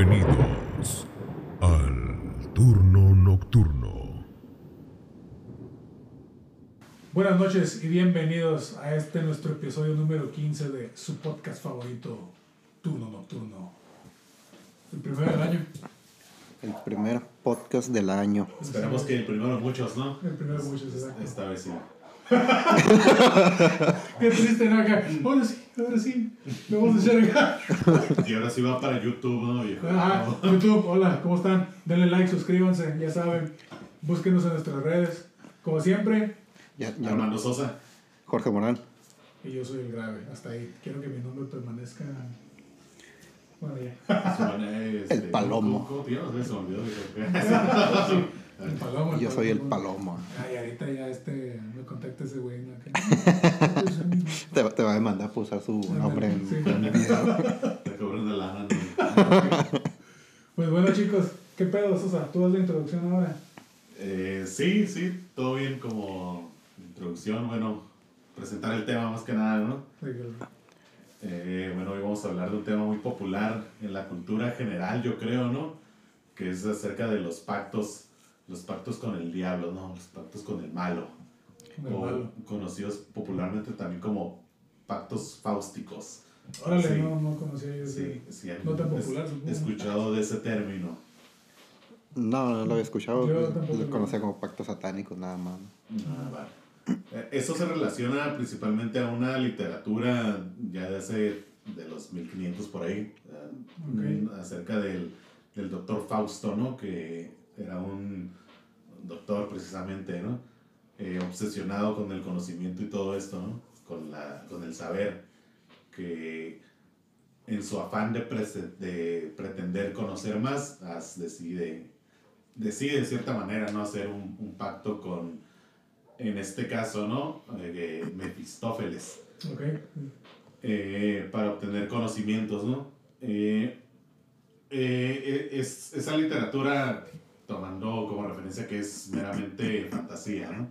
Bienvenidos al turno nocturno. Buenas noches y bienvenidos a este nuestro episodio número 15 de su podcast favorito, Turno Nocturno. El primero del año. El primer podcast del año. Esperamos que el primero de muchos, ¿no? El primero de muchos, exacto. Esta vez sí. Qué triste, ¿no? Acá. Ahora sí, ahora sí. Lo vamos a echar acá. Y ahora sí va para YouTube, ¿no, viejo? Ajá, YouTube, hola, ¿cómo están? Denle like, suscríbanse, ya saben. Búsquenos en nuestras redes. Como siempre, Ya, ya- Armando Sosa. Jorge Morán. y yo soy el grave. Hasta ahí. Quiero que mi nombre permanezca. Bueno, ya. este, El Palomo. ¿Cómo llamas? Se me olvidó. El palomo. Yo soy el palomo. Ay, ahorita ya este, me contacta ese güey. ¿no? Te, te va a demandar por usar su nombre en, Sí. en el video. Te cobran de lana, ¿no? Pues bueno, chicos, ¿qué pedo, Sosa? Tú das la introducción ahora. Eh, sí, sí, todo bien como introducción. Bueno, presentar el tema más que nada, ¿no? Eh, bueno, hoy vamos a hablar de un tema muy popular en la cultura general, yo creo, ¿no? Que es acerca de los pactos, los pactos con el diablo, ¿no? Los pactos con el malo. con el o malo. conocidos popularmente también como pactos fáusticos. Órale, Sí. no, no conocía yo Sí, ese. sí, No tan es- popular, supongo. escuchado de ese término. No, no lo había escuchado. Yo tampoco Lo conocía como pactos satánicos nada más. Ah, vale. Eh, Eso se relaciona principalmente a una literatura ya de hace de los 1500 por ahí, eh, acerca del, del doctor Fausto, ¿no? Que era un doctor precisamente, ¿no? Eh, obsesionado con el conocimiento y todo esto, ¿no? Con, la, con el saber, que en su afán de, de pretender conocer más, as- decide, decide de cierta manera, ¿no? Hacer un, un pacto con, en este caso, ¿no? Eh, Mefistófeles Ok. eh, para obtener conocimientos, ¿no? Eh, eh, es, esa literatura, tomando como referencia que es meramente fantasía, ¿no?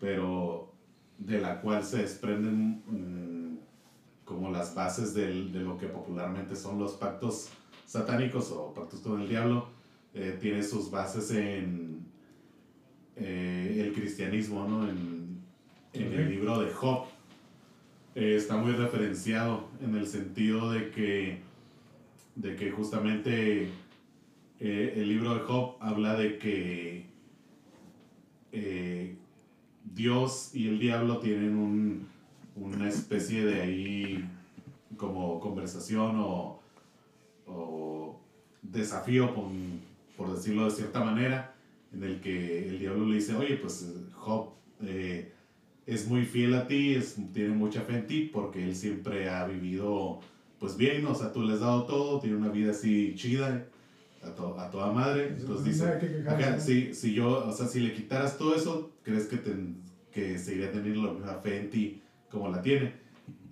Pero de la cual se desprenden mm, como las bases del- de lo que popularmente son los pactos satánicos o pactos con el diablo, eh, tiene sus bases en eh, el cristianismo, ¿no? En, en el libro de Job eh, está muy referenciado en el sentido de que, de que justamente eh, el libro de Job habla de que eh, Dios y el diablo tienen un- una especie de ahí como conversación o, o desafío, por, por decirlo de cierta manera, en el que el diablo le dice, oye, pues Job eh, es muy fiel a ti, tiene mucha fe en ti, porque él siempre ha vivido pues bien, o sea, tú le has dado todo, tiene una vida así chida, a, to- a toda madre. Entonces Nada dice, que ¿no? si, si yo, o sea, si le quitaras todo eso, ¿crees que, ten- que seguiría teniendo la misma fe en ti como la tiene?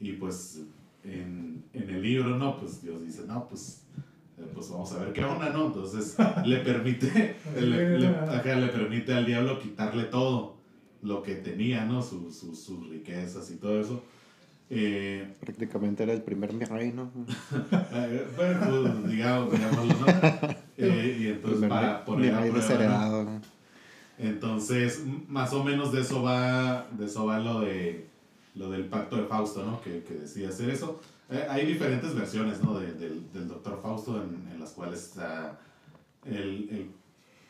Y pues en, en el libro, ¿no? Pues Dios dice, no, pues, eh, pues vamos a ver qué onda, ¿no? Entonces le permite, le, le- ajá, le permite al diablo quitarle todo lo que tenía, ¿no? Su- su- sus riquezas y todo eso. Eh, Prácticamente era el primer reino. bueno, pues, digamos, digámoslo, ¿no? Eh, y entonces para poner a prueba, ¿no? desheredado. ¿no? Entonces, más o menos de eso va, de eso va lo, de, lo del pacto de Fausto, ¿no? Que, que decide hacer eso. Eh, hay diferentes versiones, ¿no? De- del, del doctor Fausto en, en las cuales está el, el-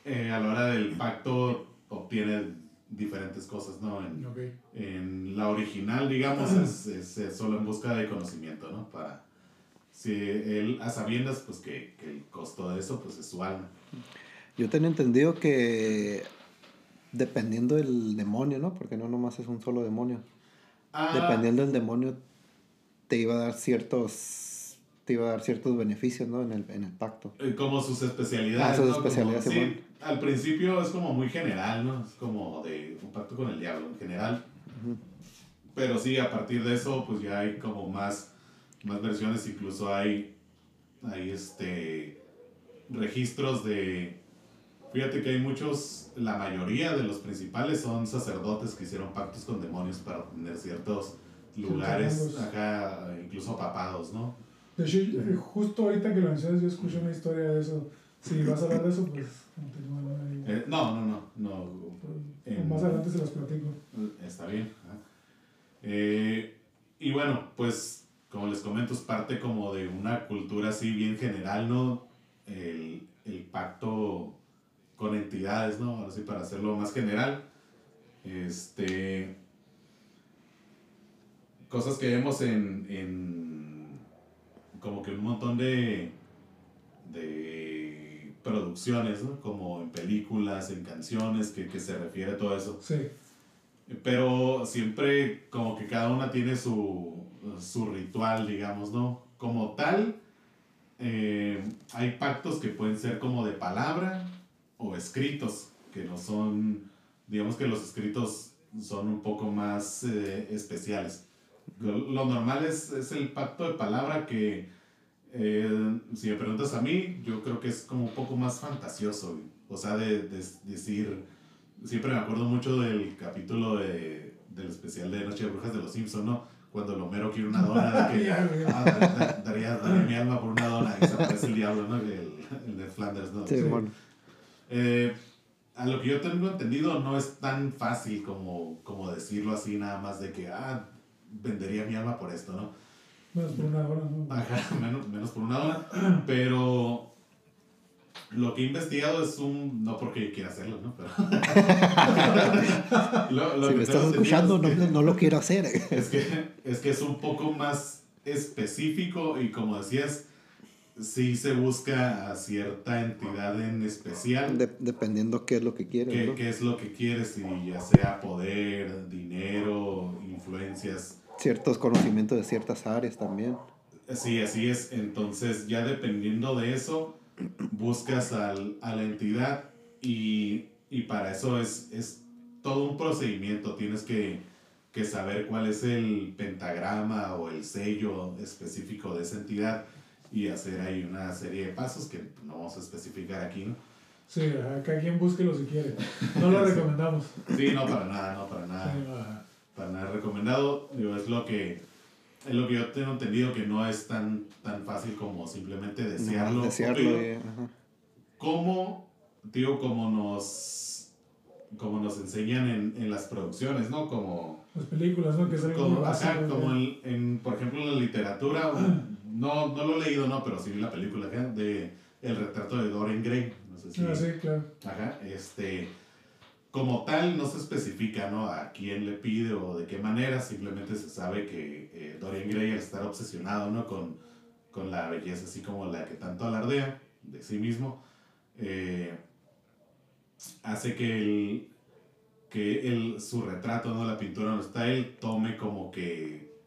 eh, a la hora del pacto obtiene diferentes cosas, ¿no? En, en la original, digamos, es, es- es solo en busca de conocimiento, ¿no? Para, si él a sabiendas, pues que, que el costo de eso, pues es su alma. Yo tenía entendido que dependiendo del demonio, ¿no? Porque no nomás es un solo demonio. Ah, Dependiendo del demonio, te iba a dar ciertos, te iba a dar ciertos beneficios, ¿no? En el, en el pacto. Eh, Como sus especialidades. Ah, sus ¿no? Como- especialidades, sí, Simón. al principio es como muy general, ¿no? Es como de un pacto con el diablo en general. Pero sí, a partir de eso, pues ya hay como más, más versiones, incluso hay, hay este, registros de... Fíjate que hay muchos, la mayoría de los principales son sacerdotes que hicieron pactos con demonios para obtener ciertos lugares, acá incluso papados, ¿no? De hecho, eh, justo ahorita que lo mencionas, yo escuché una historia de eso. Si vas a hablar de eso, pues. Eh, no, no, no, no. Pues, en- Más adelante se los platico. Está bien. Eh, y bueno, pues como les comento, es parte como de una cultura así bien general, ¿no? El, el pacto con entidades, ¿no? Ahora sí, para hacerlo más general. Este. Cosas que vemos en. en como que un montón de. de producciones, ¿no? Como en películas, en canciones, que, que se refiere a todo eso. Sí, Pero siempre como que cada una tiene su, su ritual, digamos, ¿no? Como tal, eh, hay pactos que pueden ser como de palabra o escritos, que no son, digamos que los escritos son un poco más eh, especiales. Lo, normal es, es el pacto de palabra que, eh, si me preguntas a mí, yo creo que es como un poco más fantasioso, o sea, de decir siempre me acuerdo mucho del capítulo de, del especial de Noche de Brujas de los Simpson, ¿no? Cuando el Homero quiere una dona, de que ah, da- da- daría, daría mi alma por una dona y se aparece el diablo, ¿no? El, el de Flanders, ¿no? Sí, Sí. bueno. Eh, a lo que yo tengo entendido, no es tan fácil como, como decirlo así, nada más de que, ah, vendería mi alma por esto, ¿no? menos por una hora, ¿no? Ajá, menos, menos por una dona, pero lo que he investigado es un, no porque quiera hacerlo, ¿no? Pero lo, lo Si me estás escuchando, no, es que- no lo quiero hacer. es que, es que es un poco más específico y como decías, sí se busca a cierta entidad en especial. De- dependiendo qué es lo que quieres. qué, ¿no? qué es lo que quieres, y ya sea poder, dinero, influencias. Ciertos conocimientos de ciertas áreas también. Sí, así es. Entonces, ya dependiendo de eso, buscas al- a la entidad y, y para eso es, es todo un procedimiento. Tienes que, que saber cuál es el pentagrama o el sello específico de esa entidad y hacer ahí una serie de pasos que no vamos a especificar aquí, ¿no? Sí, cada quien búsquelo si quiere. No lo recomendamos. Sí, no, para nada, no, para nada. Sí, para nada recomendado. Digo, es lo que es lo que yo tengo entendido que no es tan, tan fácil como simplemente desearlo. Nomás desearlo. Y- ajá. como, digo, como nos, como nos enseñan en, en las producciones, ¿no? Como, Las películas, ¿no? Que es como, básico. ajá, como ¿no? en, en, por ejemplo, en la literatura, no, no lo he leído, no, pero sí vi la película de El retrato de Dorian Gray. No sé si, Ah, sí, claro. Ajá, este, como tal no se especifica, ¿no? A quién le pide o de qué manera, simplemente se sabe que eh, Dorian Gray al estar obsesionado, ¿no? Con, con la belleza así como la que tanto alardea de sí mismo, eh, hace que, el, que el, su retrato, ¿no? La pintura donde está él, tome como que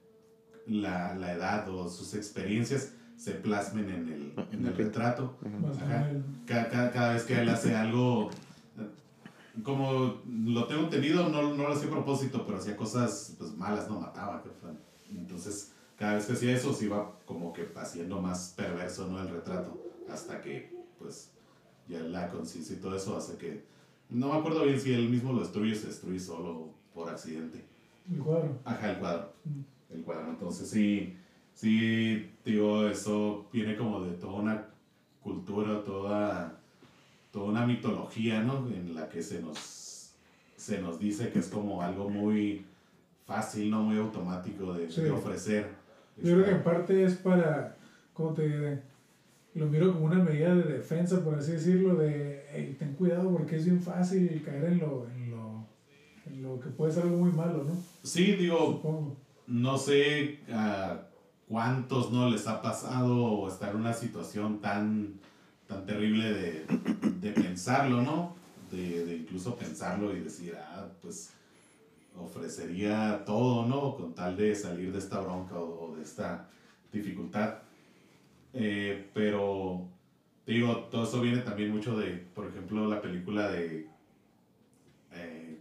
la, la edad o sus experiencias se plasmen en el, en el retrato. Ajá. Cada, cada, cada vez que él hace algo, como lo tengo entendido, no, no lo hacía a propósito, pero hacía cosas pues, malas, no mataba. Entonces, cada vez que hacía eso, se iba como que haciendo más perverso ¿no? el retrato, hasta que, pues, ya la conciencia y todo eso hace que. No me acuerdo bien si él mismo lo destruye o se destruye solo por accidente. El cuadro. Ajá, el cuadro. Mm. El cuadro. Entonces sí, sí, digo, eso viene como de toda una cultura, toda, toda una mitología, ¿no? En la que se nos, se nos dice que es como algo muy fácil, ¿no? Muy automático de, Sí. de ofrecer. Yo creo que en parte es para, ¿cómo te diré? Lo miro como una medida de defensa, por así decirlo, de, "Ey, ten cuidado porque es bien fácil caer en lo, en lo, en lo que puede ser algo muy malo, ¿no? Sí, digo, Supongo. no sé a cuántos no les ha pasado estar en una situación tan, tan terrible de, de pensarlo, ¿no? De, de incluso pensarlo y decir, ah, pues ofrecería todo, ¿no? Con tal de salir de esta bronca o, o de esta dificultad. Eh, pero, digo, todo eso viene también mucho de, por ejemplo, la película de, eh,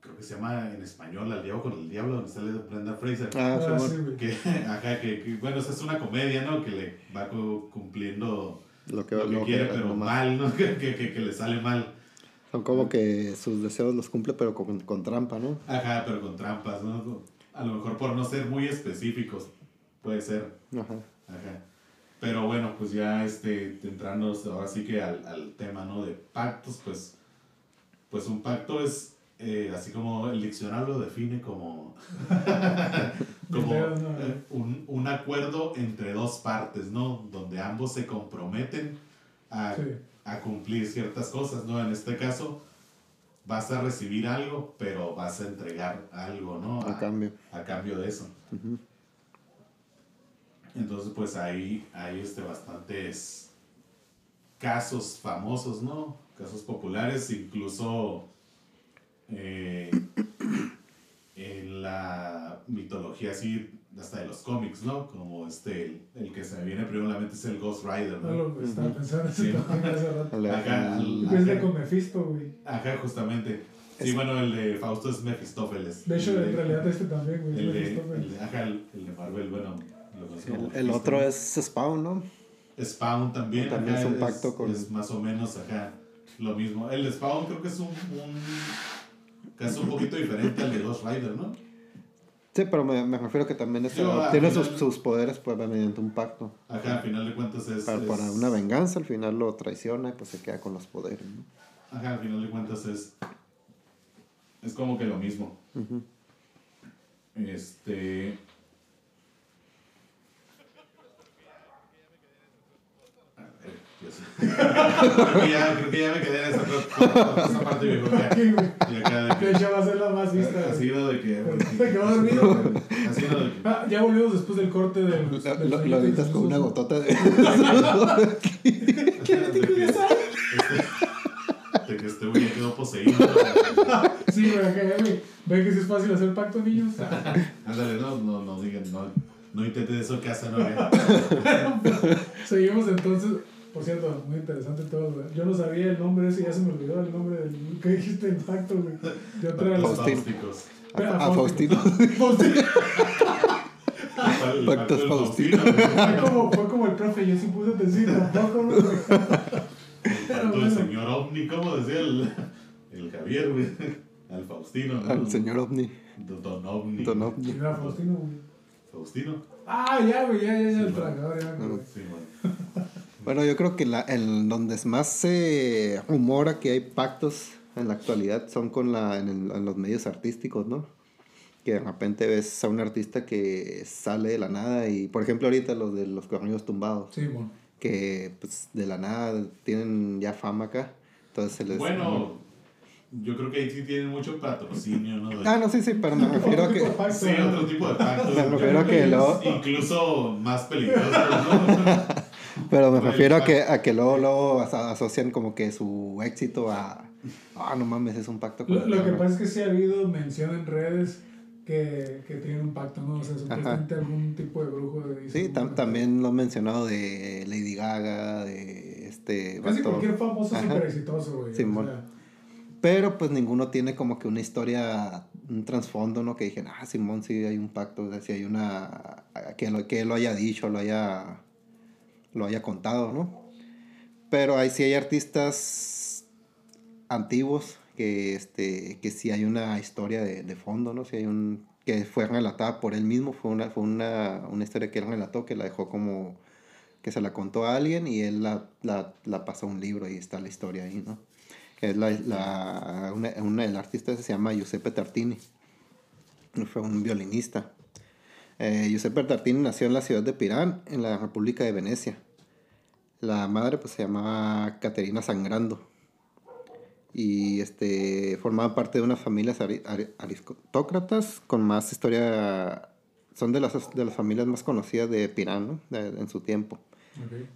creo que se llama en español, Al Diablo con el Diablo, donde sale Brenda Fraser. Ah, Ah, Simón, sí. Que, ajá, que, que, bueno, esa es una comedia, ¿no? Que le va cu- cumpliendo lo que, lo que lo que- quiere, pero nomás. mal, ¿no? Que, que, que, que le sale mal. Son como que sus deseos los cumple, pero con, con trampa, ¿no? Ajá, pero con trampas, ¿no? A lo mejor por no ser muy específicos, puede ser. Ajá. Ajá. Pero bueno, pues ya este, entrando ahora sí que al, al tema, ¿no? De pactos, pues, pues un pacto es, eh, así como el diccionario lo define como, como eh, un, un acuerdo entre dos partes, ¿no? Donde ambos se comprometen a, Sí. a cumplir ciertas cosas, ¿no? En este caso, vas a recibir algo, pero vas a entregar algo, ¿no? A cambio. a cambio de eso. Entonces, pues hay, hay este, bastantes casos famosos, ¿no? Casos populares, incluso eh, en la mitología así, hasta de los cómics, ¿no? Como este, el, el que se me viene primero a la mente es el Ghost Rider, No ¿no? lo estaba pensando Sí. eso también hace rato. El- Acá, el- Es de con Mephisto, güey. Ajá, justamente. Sí, bueno, el de Fausto es Mefistófeles. De hecho, El en realidad este también, güey. El Es de, el ajá, el, el de Marvel, bueno, lo conozco como el, otro es Spawn, ¿no? Spawn también. También es un pacto con- Es más o menos acá lo mismo. El Spawn creo que es un, un caso un poquito diferente al de Ghost Rider, ¿no? Sí, pero me, me refiero que también es, Yo, tiene sus, final- sus poderes pues, mediante un pacto. Ajá, al final de cuentas es. Para, es- para una venganza, al final lo traiciona y pues se queda con los poderes. ¿no? Ajá, al final de cuentas es. Es como que lo mismo. Este. A creo, que ya, creo que ya me quedé en esa, esa parte viejo. Ya, Aquí, güey. y acá Que de ya va a ser la más vista. Ha güey. sido de que. De. Ah, ya volvimos después del corte del. Lo, del lo- editas con una gotota de... De que este güey quedó poseído. Sí, güey, acá, güey. ¿Ven que sí es fácil hacer pacto, niños? Ándale, no, no, no digan, no, no intenten eso que hacen, no hagan. Seguimos entonces. Por cierto, muy interesante todo, güey. Yo no sabía el nombre ese, ya se me olvidó el nombre del. ¿Qué dijiste? El pacto, güey. De otra de Los fáusticos. A, a Faustino. Faustino. El Pactos Faustino. Fue como, fue como el profe, yo sí puse atención tampoco, güey? El pacto del señor Ovni, ¿cómo decía el, el Javier, güey? Al Faustino, ¿no? Al señor OVNI. Don Ovni. Don OVNI. Era Faustino, güey. Faustino. Ah, ya, güey, ya, ya, ya, Sí, el bueno. tragador, ya, güey. Sí, bueno. Bueno, yo creo que la, el, donde más se rumora que hay pactos en la actualidad son con la, en, el- en los medios artísticos, ¿no? Que de repente ves a un artista que sale de la nada y, por ejemplo, ahorita los de los corridos tumbados, Sí, bueno. que pues de la nada tienen ya fama acá. Entonces se les... Bueno, yo creo que ahí sí tienen mucho patrocinio, ¿no? De- Ah, no, sí, sí, pero me refiero a que... Sí, otro tipo de pactos. Me refiero a que luego... Incluso más peligrosos, ¿no? Pero me refiero a que, a que luego, luego aso- asocian como que su éxito a... Ah, no mames, es un pacto con Lo, lo que diablo". pasa es que sí ha habido mención en redes que, que tienen un pacto, ¿no? O sea, supuestamente algún tipo de brujo de Sí, tam- también lo han mencionado de Lady Gaga, de este... Casi vato. cualquier famoso Ajá. súper exitoso, güey. Simón. O sea, Pero pues ninguno tiene como que una historia, un trasfondo, ¿no? Que dijeron, ah, Simón, sí hay un pacto, o sea, sí hay una... Que lo, que lo haya dicho, lo haya, lo haya contado, ¿no? Pero ahí sí hay artistas antiguos que, este, que sí hay una historia de, de fondo, ¿no? Sí hay un... que fue relatada por él mismo, fue una, fue una, una historia que él relató, que la dejó como... que se la contó a alguien y él la, la, la pasó a un libro y está la historia ahí, ¿no? Es la, la, una, una- el artista ese se llama Giuseppe Tartini. Fue un violinista. Eh, Giuseppe Tartini nació en la ciudad de Pirán, en la República de Venecia. La madre pues se llamaba Caterina Sangrando. Y este, formaba parte de unas familias ari- ari- aristócratas con más historia. Son de las, de las familias más conocidas de Pirán ¿no? De- en su tiempo.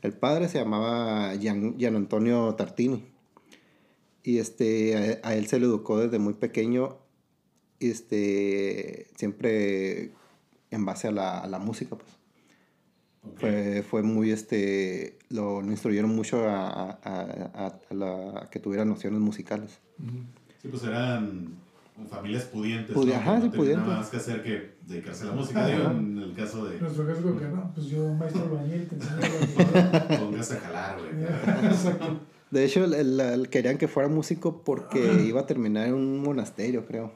El padre se llamaba Gian, Gian Antonio Tartini. Y este, a, a él se le educó desde muy pequeño, este, siempre en base a la, a la música. Pues. Ok. Fue, fue muy, este, lo, lo instruyeron mucho a, a- a- a la- a que tuviera nociones musicales. Sí, pues eran familias pudientes. Pudi- ¿no? ajá, sí, no pudientes. nada más que hacer que dedicarse a la música. Ajá. Digo, en el caso de Nuestro caso es que no, pues yo, maestro albañil, te enseño a póngase a jalar, güey. Exacto. De hecho, el- el- el- querían que fuera músico porque iba a terminar en un monasterio, creo.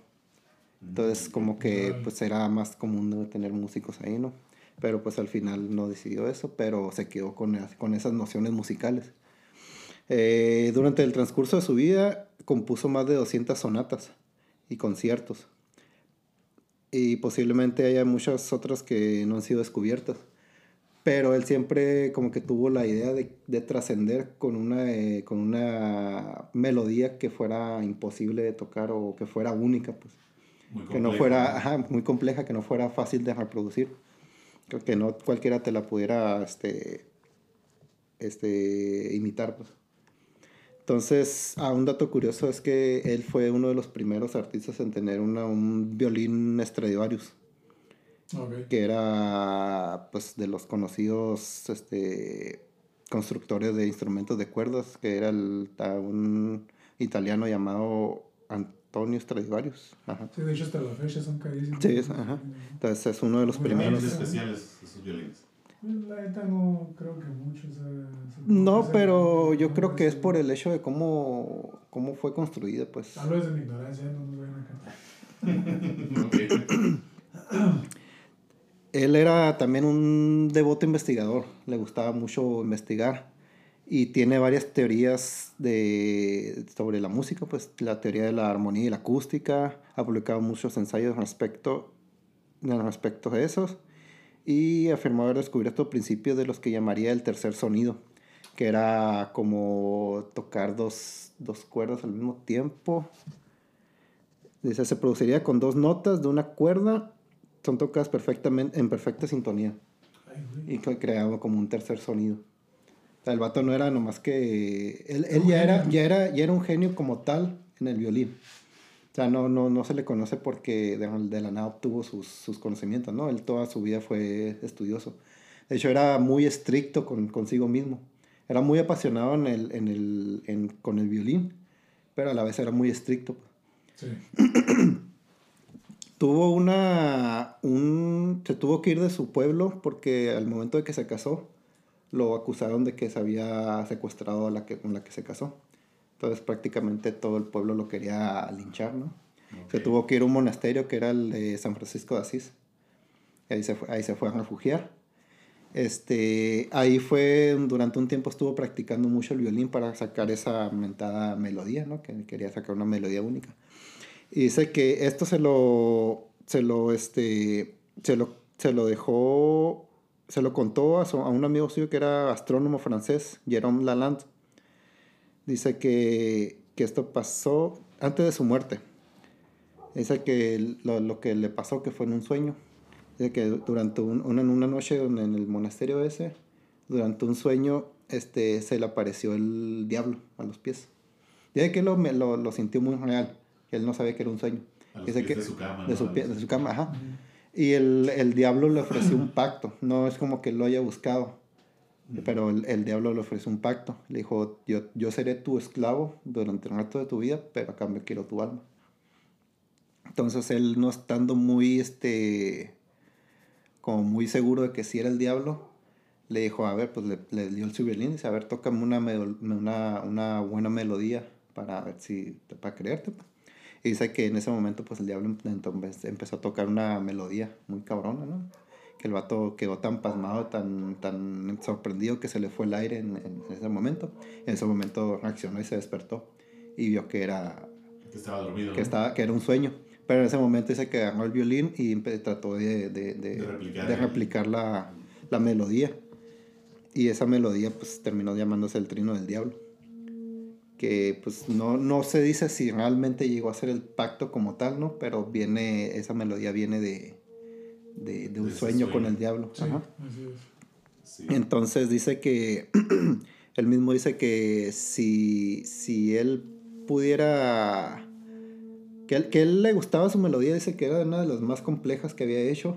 Entonces, como que pues era más común tener músicos ahí, ¿no? Pero pues al final no decidió eso, pero se quedó con, con esas nociones musicales. Eh, durante el transcurso de su vida compuso más de 200 sonatas y conciertos. Y posiblemente haya muchas otras que no han sido descubiertas. Pero él siempre como que tuvo la idea de, de trascender con, una, eh, con una melodía que fuera imposible de tocar o que fuera única, pues. que no fuera ajá, muy compleja, que no fuera fácil de reproducir. Que no cualquiera te la pudiera este, este, imitar, pues. Entonces, ah, un dato curioso es que él fue uno de los primeros artistas en tener una, un violín Stradivarius. Ok. que era pues de los conocidos este, constructores de instrumentos de cuerdas, que era el, un italiano llamado Antonio Stradivarius. Ajá. Sí, de hecho hasta la fecha son carísimos. Sí, es- ajá. Entonces es uno de los Muy primeros. Especiales, esos violines. La neta no creo que mucho. O sea, No, pero yo creo que es por el hecho de cómo, cómo fue construida, pues. Hablo desde mi ignorancia, no nos vayan a cantar. Ok. Él era también un devoto investigador, le gustaba mucho investigar y tiene varias teorías de, sobre la música, pues la teoría de la armonía y la acústica, ha publicado muchos ensayos respecto, respecto a esos y afirmó haber descubierto principios de los que llamaría el tercer sonido, que era como tocar dos, dos cuerdas al mismo tiempo. Dice, se produciría con dos notas de una cuerda son tocadas perfectamente, en perfecta sintonía y creaba como un tercer sonido. O sea, el vato no era nomás que... Él, él ya, era, ya, era, ya era un genio como tal en el violín. O sea, no, no, no se le conoce porque de, de la nada obtuvo sus, sus conocimientos, ¿no? Él toda su vida fue estudioso. De hecho, era muy estricto con, consigo mismo. Era muy apasionado en el, en el, en, con el violín, pero a la vez era muy estricto. Sí. Tuvo una. Un, se tuvo que ir de su pueblo porque al momento de que se casó, lo acusaron de que se había secuestrado a la que, con la que se casó. Entonces, prácticamente todo el pueblo lo quería linchar, ¿no? Se Ok. tuvo que ir a un monasterio que era el de San Francisco de Asís. Y ahí se fue, ahí se fue a refugiar. Este, ahí fue, durante un tiempo estuvo practicando mucho el violín para sacar esa mentada melodía, ¿no? Que quería sacar una melodía única. Y dice que esto se lo, se lo, este, se lo, se lo dejó, se lo contó a, su- a un amigo suyo que era astrónomo francés, Jérôme Lalande. Dice que, que esto pasó antes de su muerte. Dice que lo, lo que le pasó que fue en un sueño. Dice que durante un- una, en una noche en el monasterio ese, durante un sueño, este, se le apareció el diablo a los pies. Dice que lo, lo, lo sintió muy real, que él no sabía que era un sueño. A los Dice pies que- de su cama. De ¿no? su, A pie- los- de su cama, ajá. Y el, el diablo le ofreció un pacto. No es como que lo haya buscado. Pero el, el diablo le ofreció un pacto. Le dijo, yo, yo seré tu esclavo durante el resto de tu vida, pero a cambio quiero tu alma. Entonces él no estando muy, este, como muy seguro de que sí era el diablo, le dijo, a ver, pues le, le dio el violín y dice, a ver, tócame una, una, una buena melodía para ver si, para creerte. pues". Y dice que en ese momento, pues el diablo entonces empezó a tocar una melodía muy cabrona, ¿no? Que el vato quedó tan pasmado, tan, tan sorprendido que se le fue el aire en, en ese momento. En ese momento reaccionó y se despertó y vio que era, Que estaba dormido. que ¿no? estaba, que era un sueño. Pero en ese momento dice que agarró el violín y trató de, de, de, De replicar de replicar la, la melodía. Y esa melodía pues terminó llamándose el trino del diablo. Que pues no, no se dice si realmente llegó a ser el pacto como tal, ¿no? Pero viene, esa melodía viene de, de, de un De sueño, con el diablo. Sí, Ajá. así es. Sí. Entonces dice que, él mismo dice que si, si él pudiera, que, él- que él le gustaba su melodía, dice que era una de las más complejas que había hecho,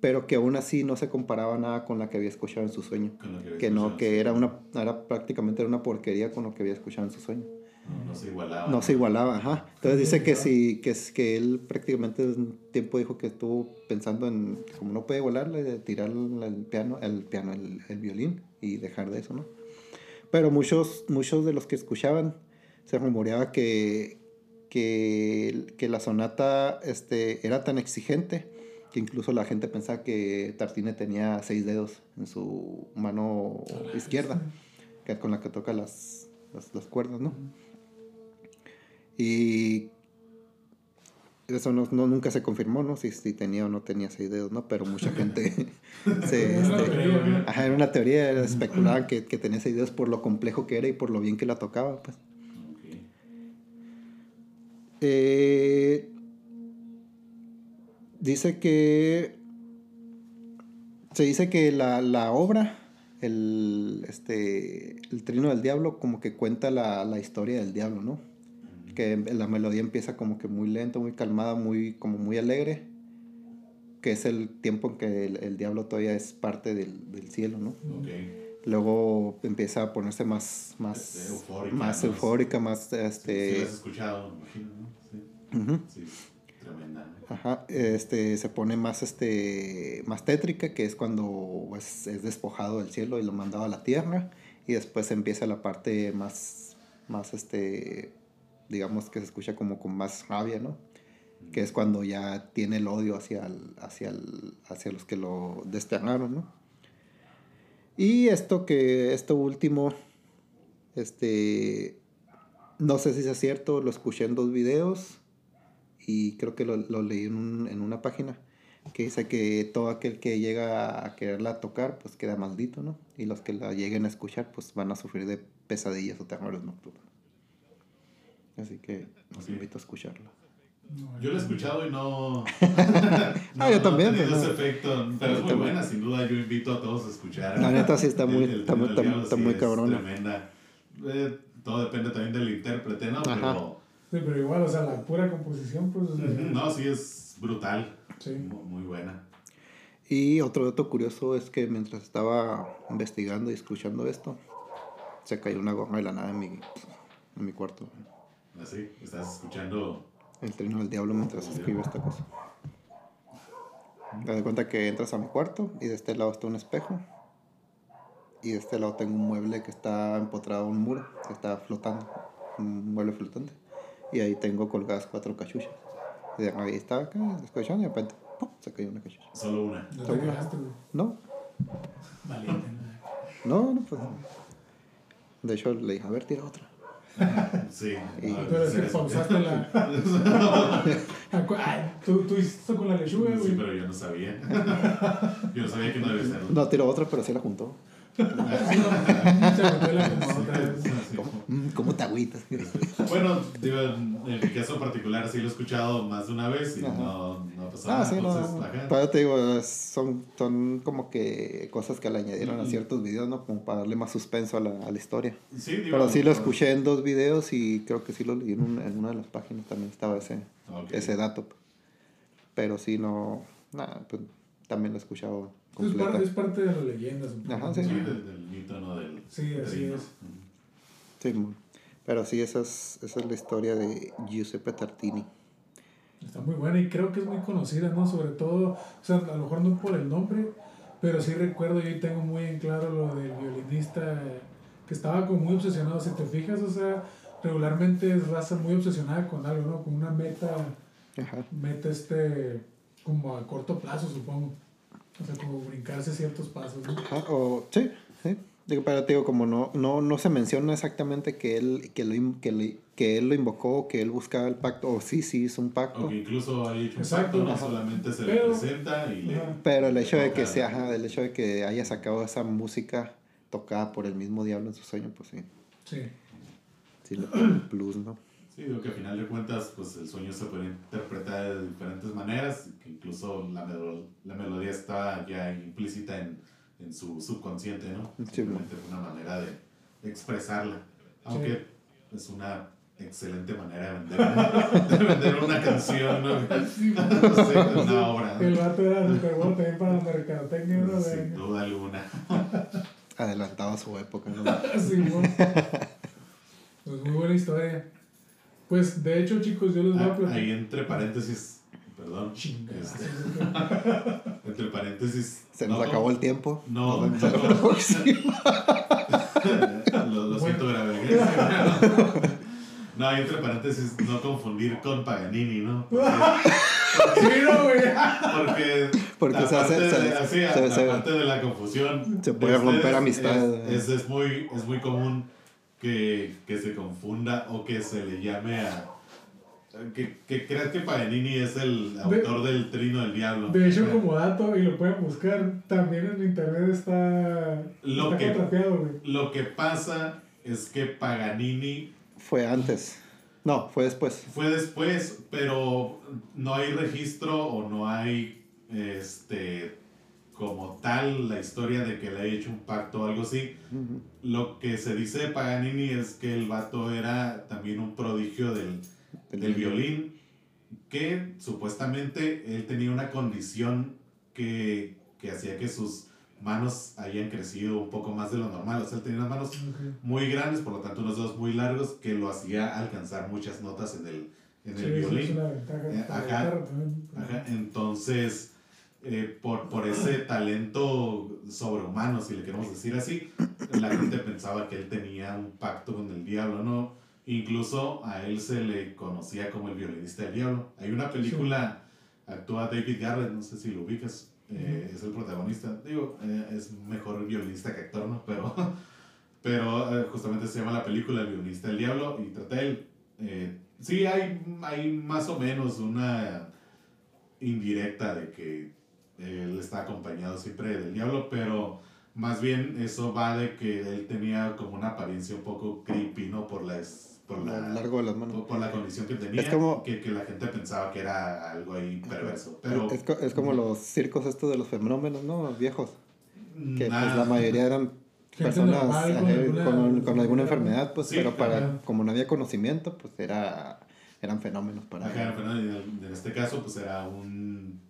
pero que aún así no se comparaba nada con la que había escuchado en su sueño. Que, Que no, que era una, era prácticamente una porquería con lo que había escuchado en su sueño. No, no se igualaba. No se igualaba, ajá. Entonces dice que sí, que, es- que él prácticamente un tiempo dijo que estuvo pensando en, como no puede volarle, de tirar el piano, el piano, el, el violín y dejar de eso, ¿no? Pero muchos, muchos de los que escuchaban se rumoreaba que, que, que la sonata este, era tan exigente que incluso la gente pensaba que Tartine tenía seis dedos en su mano izquierda, que es con la que toca las, las, las cuerdas, ¿no? Y eso no, no- nunca se confirmó, ¿no? Si, si tenía o no tenía seis dedos, ¿no? Pero mucha gente se... Este, teoría. Ajá, era una teoría, especulaban que, que tenía seis dedos por lo complejo que era y por lo bien que la tocaba, pues. Ok. Eh, dice que. Se dice que la, la obra, el, este, el Trino del Diablo, como que cuenta la, la historia del diablo, ¿no? Que la melodía empieza como que muy lento, muy calmada, muy, como muy alegre. Que es el tiempo en que el, el diablo todavía es parte del, del cielo, ¿no? Luego empieza a ponerse más, más, Este, eufórica, más más- eufórica, más Sí, este. lo has escuchado, me imagino, ¿no? Sí. Sí, tremenda. Ajá, este, se pone más, este, más tétrica, que es cuando pues, es despojado del cielo y lo mandado a la tierra, y después empieza la parte más, más, este, digamos que se escucha como con más rabia, ¿no? Que es cuando ya tiene el odio hacia, el- hacia, el- hacia los que lo desterraron, ¿no? Y esto que, esto último, este, no sé si es cierto, lo escuché en dos videos, y creo que lo, lo leí en, un- en una página que dice que todo aquel que llega a quererla tocar pues queda maldito, ¿no? Y los que la lleguen a escuchar pues van a sufrir de pesadillas o terrores nocturnos. Así que los invito a escucharla. No, Yo lo he escuchado y no. Ah, yo también, No ese no. efecto, pero es muy también. buena, sin duda. Yo invito a todos a escuchar. La neta sí está muy- El- el está del está- está sí muy es cabrona. Tremenda. Eh, todo depende también del intérprete, ¿no? Ajá. Pero. Sí, pero igual, o sea, la pura composición, pues. eh, No, sí es brutal. Sí. Mu- Muy buena. Y otro dato curioso es que mientras estaba investigando y escuchando esto, se cayó una gorra de la nada en mi, en mi cuarto. Así, estás escuchando. El trino del diablo mientras escribo esta cosa. Te das cuenta que entras a mi cuarto y de este lado está un espejo. Y de este lado tengo un mueble que está empotrado a un muro, que está flotando. Un mueble flotante. Y ahí tengo colgadas cuatro cachuchas. Y de ahí estaba acá escuchando y de repente ¡pum! se cayó una cachucha. Solo una. No. No, Valiente, no, no, pues. De hecho le dije, a ver, tira otra. Sí. Y- no, Pero es sí, que sí. pausaste la. Ay, tú, tú hiciste esto con la lechuga, Sí, güey. pero yo no sabía. Yo no sabía que no debía ser. No, tiró otra, pero sí la juntó. Como otra vez. Sí. Mm, ¿Cómo te agüitas? Bueno, digo, en mi caso particular sí lo he escuchado más de una vez y Ajá. no, no ha pasado Ah, nada. sí, no. Entonces. Todavía te digo, son, son como que cosas que le añadieron a Ujú. ciertos videos, ¿no? Como para darle más suspenso a la, a la historia. Sí, digo, Pero sí lo escuché en dos videos y creo que sí lo leí en, un- en una de las páginas también estaba ese, Ok. ese dato. Pero sí, no. Nada, pues también lo he escuchado Es parte, es parte de las leyendas. un poco. Ajá, Sí, sí. del, del Sí, así es. Sí, pero sí, esa es, esa es la historia de Giuseppe Tartini. Está muy buena y creo que es muy conocida, ¿no? Sobre todo, o sea, a lo mejor no por el nombre, pero sí recuerdo, yo tengo muy en claro lo del violinista que estaba como muy obsesionado. Si te fijas, o sea, regularmente es raza muy obsesionada con algo, ¿no? Con una meta, Ajá. meta este, como a corto plazo, supongo. O sea, como brincarse ciertos pasos, ¿no? Ajá, o, sí, sí. Digo, pero te digo, como no, no, no se menciona exactamente que él, que, lo, que, le- que él lo invocó, que él buscaba el pacto, o sí, sí hizo un pacto. Aunque incluso hay hecho un Exacto. pacto, no Ajá. solamente se le Pero- presenta y le. Pero el hecho de que sea, ajá, el hecho de que haya sacado esa música tocada por el mismo diablo en su sueño, pues sí, Sí. sí le pone plus, ¿no? Sí, digo que al final de cuentas, pues el sueño se puede interpretar de diferentes maneras, que incluso la, melo- la melodía está ya implícita en, en su subconsciente, ¿no? Sí, Simplemente una manera de expresarla, aunque es una excelente manera de vender, de vender una canción, ¿no? No sé, una obra, El ¿no? vato era súper bueno también para la mercadotecnia, ¿no? sin duda alguna. Adelantado a su época, ¿no? Sí, bueno. Pues muy buena historia. Pues de hecho, chicos, yo les voy a Ah, platicar. Ahí entre paréntesis, perdón, este, entre paréntesis. Se nos no, acabó el tiempo. No, no. lo, lo siento, grave. No, entre paréntesis, no confundir con Paganini, ¿no? Sí, no, güey. Porque, Porque se hace- se- de, así, se- se- aparte de la confusión, Se puede de romper amistades. Es, es, es muy, es muy común que, que se confunda o que se le llame a. Que, que creas que Paganini es el autor del Trino del Diablo. De hecho, como dato, y lo pueden buscar, también en internet está, Lo está que-. Lo que pasa es que Paganini Fue antes. No, fue después. fue después, pero no hay registro o no hay este como tal la historia de que le haya hecho un pacto o algo así. Ujú. Lo que se dice de Paganini es que el vato era también un prodigio del, del violín, que supuestamente él tenía una condición que, que hacía que sus manos hayan crecido un poco más de lo normal. O sea, él tenía unas manos Ok. muy grandes, por lo tanto unos dedos muy largos, que lo hacía alcanzar muchas notas en el, en Sí, el eso es violín. una ventaja. Eh, ajá. Ajá, Entonces, eh, por, por ese talento sobrehumano, si le queremos decir así, la gente pensaba que él tenía un pacto con el diablo, ¿no? Incluso a él se le conocía como el violinista del diablo. Hay una película, actúa David Garrett, no sé si lo ubicas, eh, es el protagonista. Digo, eh, es mejor violinista que actor, ¿no? Pero, pero eh, justamente se llama la película El violinista del diablo y trata él. Sí, hay, hay más o menos una indirecta de que él está acompañado siempre del diablo, pero más bien eso va de que él tenía como una apariencia un poco creepy, ¿no? Por la, por la, largo de las manos. por, por la condición que tenía, Es como- que, que la gente pensaba que era algo ahí perverso, pero Es, es como los circos estos de los fenómenos, ¿no? Viejos. Que pues la mayoría eran personas normal, con alguna- con, con alguna enfermedad, pues, Sí, pero para, como no había conocimiento, pues era, eran fenómenos para Ajá, pero en, el- en este caso, pues era un,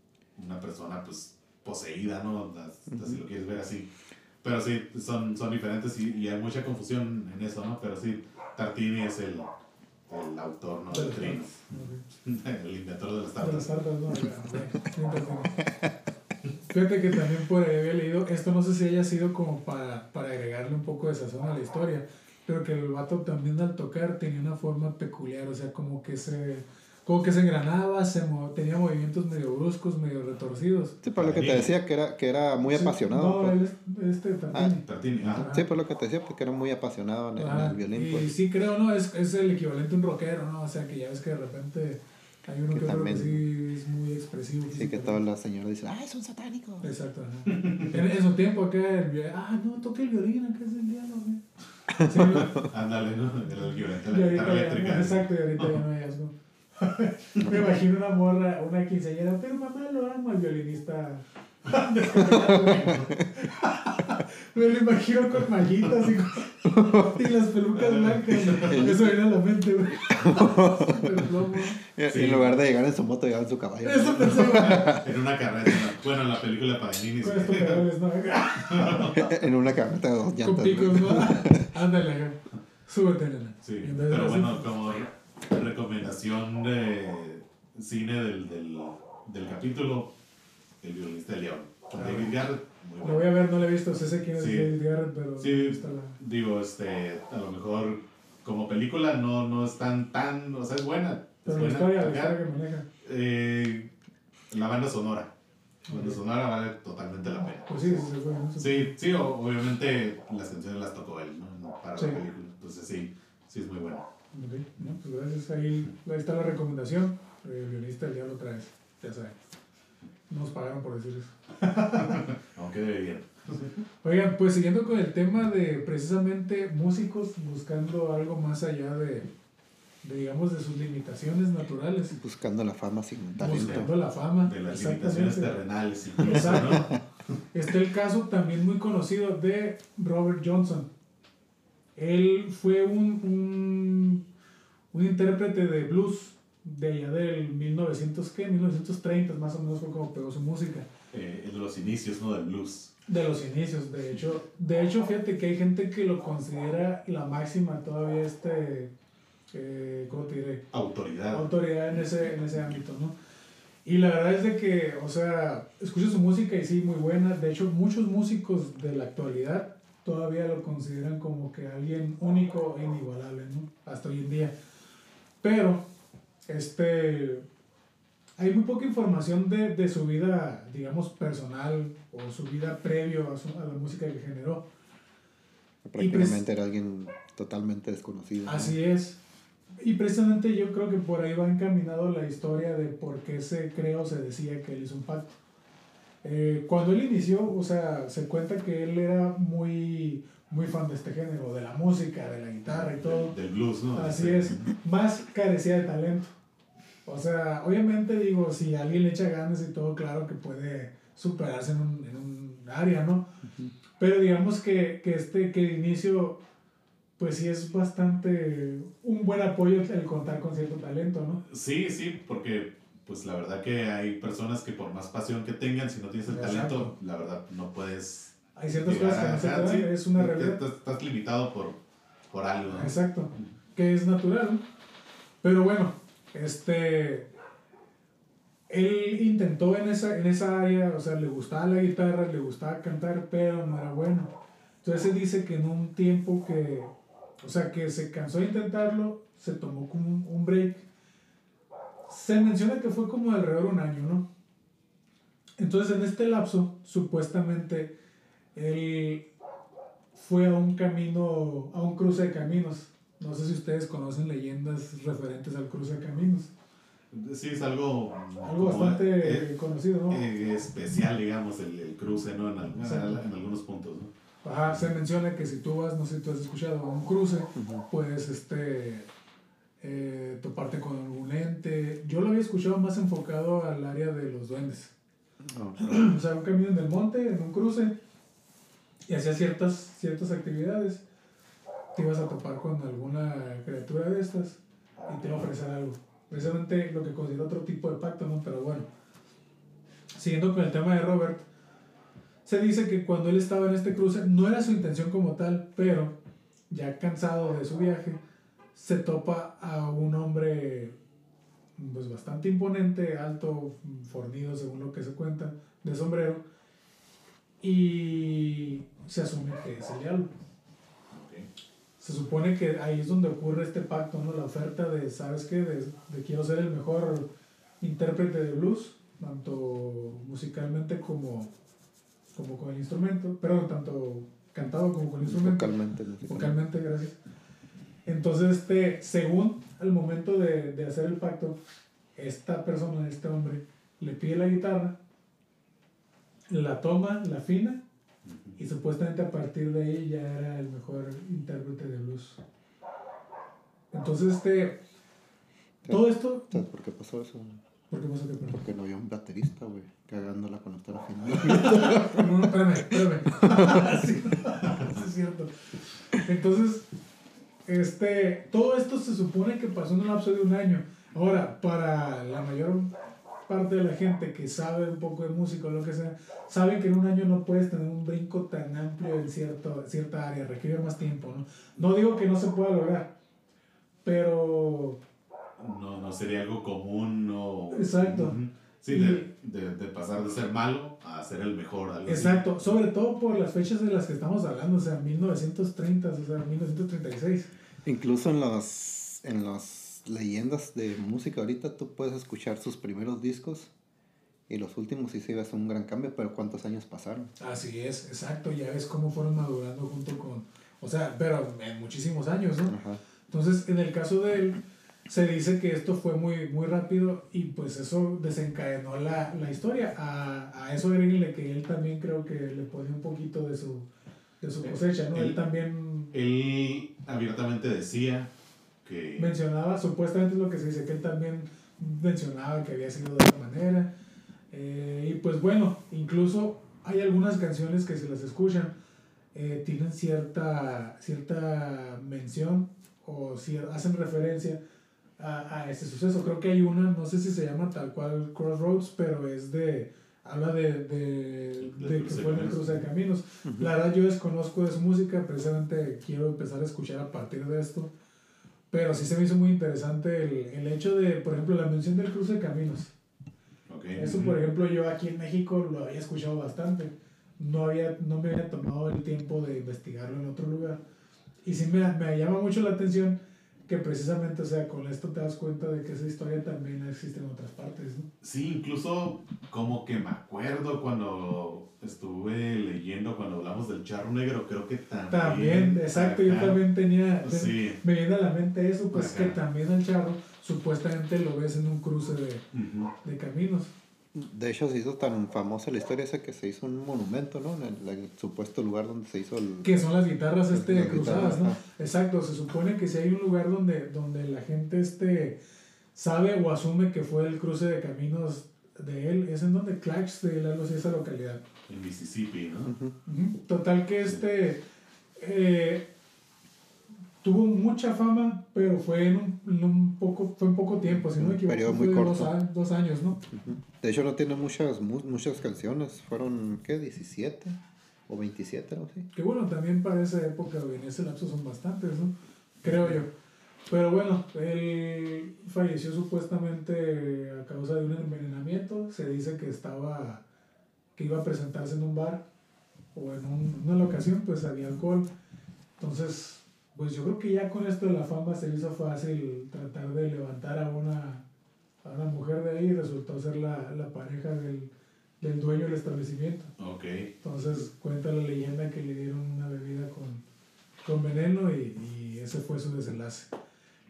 una persona, pues, poseída, ¿no? Si lo quieres ver así. Pero sí, son, son diferentes y, y hay mucha confusión en eso, ¿no? Pero sí, Tartini es el, el autor, ¿no? De Del trino. El inventor de las De las tartas. tartas, ¿no? Fíjate que también por ahí había leído, esto no sé si haya sido como para, para agregarle un poco de sazón a la historia, pero que el vato también al tocar tenía una forma peculiar, o sea, como que se, como que se engranaba, se mo- tenía movimientos medio bruscos, medio retorcidos. Sí, por lo que te decía, que era, que era muy Sí, apasionado. No, pues. él es, este Tartini. Tartini, ajá. Sí, por lo que te decía, porque era muy apasionado en el, en el violín. y Pues. sí creo, ¿no? Es, es el equivalente a un rockero, ¿no? O sea, que ya ves que de repente hay uno Que que, otro que también- sí es muy expresivo. Sí, que todas las señoras dicen, ah, es un satánico. Exacto, ajá. en, en su tiempo acá, el violín, ah, no, toque el violín, acá es el diablo, güey. Sí, ¿no? Ándale, ¿no? El equivalente a la guitarra eléctrica. exacto, y ahorita ya no hay asco. Me imagino una morra, una quinceañera, pero mamá lo amo al violinista. Me lo imagino con mallitas y, con- y las pelucas blancas. Eso viene a la mente, güey. Super plomo. Y Sí. En lugar de llegar en su moto, llegaba en su caballo. Eso pensé. En una carrera. Bueno, en la película de Paganini. Con sí. estos pedales, ¿no? en una camioneta de dos Con llantas. picos, ¿no? Ándale, acá. Súbete, nena. Sí, pero bueno, como recomendación de cine del, del, del capítulo, El violinista con Ah. David Garrett. Muy Lo bueno. voy a ver, no lo he visto, sé, sé quién es Sí. David Garrett, pero Sí. está la... Digo, este, a lo mejor como película no, no es tan, tan, o sea, es buena. Es Pero la buena. historia, la historia que maneja. eh, la banda sonora. La banda sonora vale totalmente la pena. Pues sí, sí. Sí, sí, o- obviamente las canciones las tocó él, ¿no? Para Sí. la película. Entonces sí, sí es muy buena. Ok, no, pues gracias. Ahí, ahí está la recomendación. El violinista del diablo otra vez. Ya saben. No nos pagaron por decir eso. Aunque debe bien. Oigan, pues siguiendo con el tema de precisamente músicos buscando algo más allá de, de, digamos, de sus limitaciones naturales. Buscando la fama sin talento. Buscando la fama. De las limitaciones terrenales incluso, Exacto. ¿no? Está el caso también muy conocido de Robert Johnson. Él fue un, un, un intérprete de blues de allá del 1900, ¿qué? 1930 más o menos fue como pegó su música. Eh, de los inicios, ¿no? Del blues. De los inicios, de hecho. De hecho, fíjate que hay gente que lo considera la máxima todavía este, eh, ¿cómo te diré? Autoridad. autoridad en ese, en ese ámbito, ¿no? Y la verdad es de que, o sea, escucho su música y sí, muy buena. De hecho, muchos músicos de la actualidad todavía lo consideran como que alguien único e inigualable, ¿no? Hasta hoy en día. Pero, este, hay muy poca información de, de su vida, digamos, personal o su vida previo a, su- a la música que generó. Prácticamente era alguien totalmente desconocido. ¿no? Así es. Y precisamente yo creo que por ahí va encaminado la historia de por qué se cree o se decía que él hizo un pacto. Eh, cuando él inició, o sea, se cuenta que él era muy, muy fan de este género, de la música, de la guitarra y todo. Del blues, ¿no? Así Sí. es, más carecía de talento. O sea, obviamente digo, si alguien le echa ganas y todo, claro que puede superarse en un, en un área, ¿no? Pero digamos que, que este, que de inicio, pues sí es bastante un buen apoyo el contar con cierto talento, ¿no? Sí, sí, porque pues la verdad que hay personas que por más pasión que tengan, si no tienes el Exacto. talento, la verdad no puedes... Hay ciertas cosas que no se dan, sí, es una realidad. Estás limitado por, por algo, ¿no? Exacto, que es natural. ¿no? Pero bueno, este. Él intentó en esa, en esa área, o sea, le gustaba la guitarra, le gustaba cantar, pero no era bueno. Entonces él dice que en un tiempo que, o sea, que se cansó de intentarlo, se tomó como un, un break. Se menciona que fue como alrededor de un año, ¿no? Entonces en este lapso, supuestamente, él fue a un camino, a un cruce de caminos. No sé si ustedes conocen leyendas referentes al cruce de caminos. Sí, es algo... Algo bastante eh, conocido, ¿no? eh, especial, digamos, el, el cruce, ¿no? En, al- Exacto. en algunos puntos, ¿no? Ajá, se menciona que si tú vas, no sé si tú has escuchado, a un cruce, puedes este, eh, toparte con algún ente. Yo lo había escuchado más enfocado al área de los duendes. Oh, o sea, un camino en el monte, en un cruce, y hacías ciertas, ciertas actividades. Te ibas a topar con alguna criatura de estas y te iba a ofrecer algo. Precisamente lo que considero otro tipo de pacto, ¿no? Pero bueno, siguiendo con el tema de Robert, se dice que cuando él estaba en este cruce, no era su intención como tal, pero ya cansado de su viaje, se topa a un hombre pues bastante imponente, alto, fornido según lo que se cuenta, de sombrero, y se asume que es el diablo. Se supone que ahí es donde ocurre este pacto, ¿no? La oferta de, ¿sabes qué? De, de quiero ser el mejor intérprete de blues, tanto musicalmente como, como con el instrumento, perdón, tanto cantado como con el instrumento. Vocalmente. Vocalmente, gracias. Entonces, este, según al momento de, de hacer el pacto, esta persona, este hombre, le pide la guitarra, la toma, la afina, y supuestamente a partir de ahí ya era el mejor intérprete de blues. Entonces, este, todo esto, ¿Sabes por qué pasó eso? ¿por qué pasó perdón? Porque no había un baterista, güey, cagándola cuando estaba final. No, no, espérame, espérame. sí, sí es cierto. Entonces, este, todo esto se supone que pasó en un lapso de un año. Ahora, para la mayor parte de la gente que sabe un poco de música o lo que sea, saben que en un año no puedes tener un brinco tan amplio en cierto, cierta área, requiere más tiempo, ¿no? No digo que no se pueda lograr, pero No, no sería algo común, no... Exacto. Sí, de, de, de pasar de ser malo a ser el mejor. algo así. Exacto, sobre todo por las fechas de las que estamos hablando, o sea, 1930, o sea, 1936. Incluso en las, en las leyendas de música ahorita tú puedes escuchar sus primeros discos y los últimos sí se ves un gran cambio, pero ¿cuántos años pasaron? Así es, exacto, ya ves cómo fueron madurando junto con, o sea, pero en muchísimos años, ¿no? Ajá. Entonces, en el caso de él, se dice que esto fue muy, muy rápido y pues eso desencadenó la, la historia. A, a eso agréguenle que él también creo que le ponía un poquito de su, de su cosecha, ¿no? Él, Él- también Él abiertamente decía que... mencionaba, supuestamente es lo que se dice, que él también mencionaba que había sido de esta manera. Eh, y pues bueno, incluso hay algunas canciones que si las escuchan eh, tienen cierta, cierta mención o hacen referencia a, a este suceso. Creo que hay una, no sé si se llama tal cual Crossroads, pero es de, habla de, de, de que fue en el cruce de caminos. La verdad yo desconozco de su música, precisamente quiero empezar a escuchar a partir de esto. Pero sí se me hizo muy interesante el, el hecho de, por ejemplo, la mención del cruce de caminos. Ok. Eso, por ejemplo, yo aquí en México lo había escuchado bastante. No, había, no me había tomado el tiempo de investigarlo en otro lugar. Y sí me, me llama mucho la atención que precisamente, o sea, con esto te das cuenta de que esa historia también existe en otras partes, ¿no? Sí, incluso como que me acuerdo cuando estuve leyendo, cuando hablamos del charro negro, creo que también. También, exacto, yo también tenía, Sí. me viene a la mente eso, pues que también el charro supuestamente lo ves en un cruce de, de caminos. De hecho, se hizo tan famosa la historia esa que se hizo un monumento, ¿no? En el, el supuesto lugar donde se hizo el... Que son las guitarras este, Las cruzadas, guitarras, ¿no? Exacto, se supone que si hay un lugar donde, donde la gente este, sabe o asume que fue el cruce de caminos de él, es en donde Clarksdale, algo así, esa localidad. En Mississippi, ¿no? Total que este eh, tuvo mucha fama, pero fue en un, en un poco, fue en poco tiempo, si no me equivoco, periodo fue muy de dos, corto. a- dos años, ¿no? De hecho, no tiene muchas, mu- muchas canciones. Fueron, ¿qué? ¿17? ¿O 27? Algo así. Que bueno, también para esa época en ese lapso son bastantes, ¿no? Creo yo. Pero bueno, él falleció supuestamente a causa de un envenenamiento. Se dice que estaba, que iba a presentarse en un bar o en un- una locación, pues había alcohol. Entonces, pues yo creo que ya con esto de la fama se hizo fácil tratar de levantar a una, a una mujer de ahí y resultó ser la, la pareja del, del dueño del establecimiento. Ok. Entonces cuenta la leyenda que le dieron una bebida con, con veneno y, y ese fue su desenlace.